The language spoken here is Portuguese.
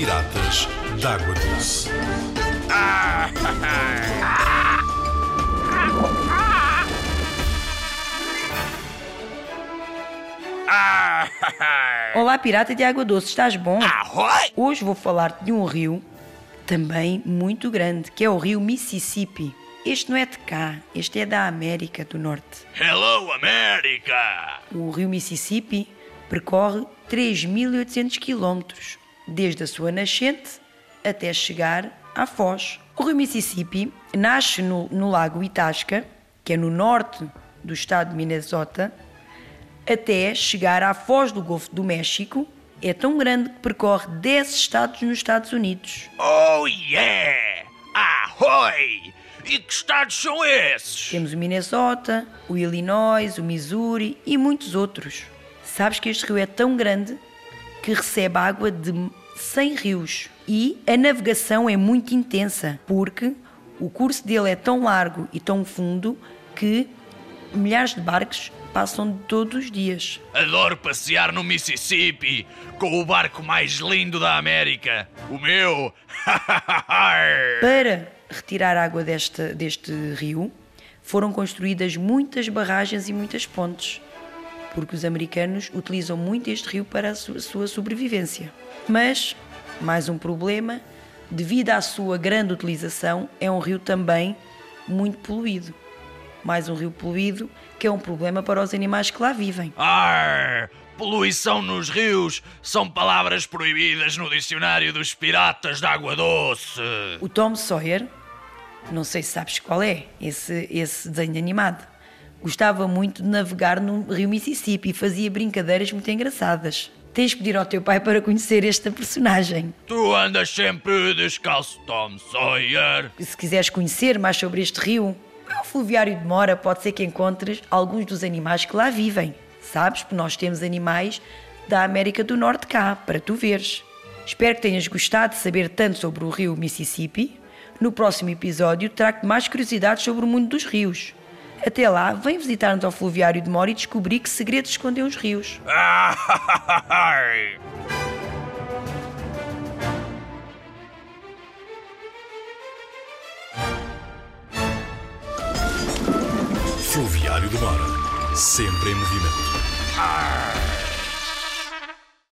Piratas d'Água Doce. Olá, pirata de água doce, estás bom? Ahoy! Hoje vou falar de um rio também muito grande, que é o rio Mississippi. Este não é de cá, este é da América do Norte. Hello, América! O rio Mississippi percorre 3.800 quilómetros, desde a sua nascente até chegar à Foz. O rio Mississippi nasce no, no lago Itasca, que é no norte do estado de Minnesota, até chegar à Foz do Golfo do México. É tão grande que percorre 10 estados nos Estados Unidos. Oh, yeah! Ahoy! E que estados são esses? Temos o Minnesota, o Illinois, o Missouri e muitos outros. Sabes que este rio é tão grande que recebe água de 100 rios e a navegação é muito intensa porque o curso dele é tão largo e tão fundo que milhares de barcos passam todos os dias. Adoro passear no Mississippi com o barco mais lindo da América. O meu! Para retirar água desta, deste rio, foram construídas muitas barragens e muitas pontes, porque os americanos utilizam muito este rio para a su- sua sobrevivência. Mas, mais um problema, devido à sua grande utilização, é um rio também muito poluído. Mais um rio poluído que é um problema para os animais que lá vivem. Arr! Poluição nos rios são palavras proibidas no dicionário dos piratas d'água doce. O Tom Sawyer, não sei se sabes qual é, esse, esse desenho animado, gostava muito de navegar no rio Mississippi e fazia brincadeiras muito engraçadas. Tens de pedir ao teu pai para conhecer esta personagem. Tu andas sempre descalço, Tom Sawyer. Se quiseres conhecer mais sobre este rio, ao fluviário de Mora pode ser que encontres alguns dos animais que lá vivem. Sabes? Porque nós temos animais da América do Norte cá, para tu veres. Espero que tenhas gostado de saber tanto sobre o rio Mississippi. No próximo episódio trago-te mais curiosidades sobre o mundo dos rios. Até lá, vem visitar-nos ao fluviário de Mora e descobrir que segredos escondem os rios. Fluviário de Mora. Sempre em movimento.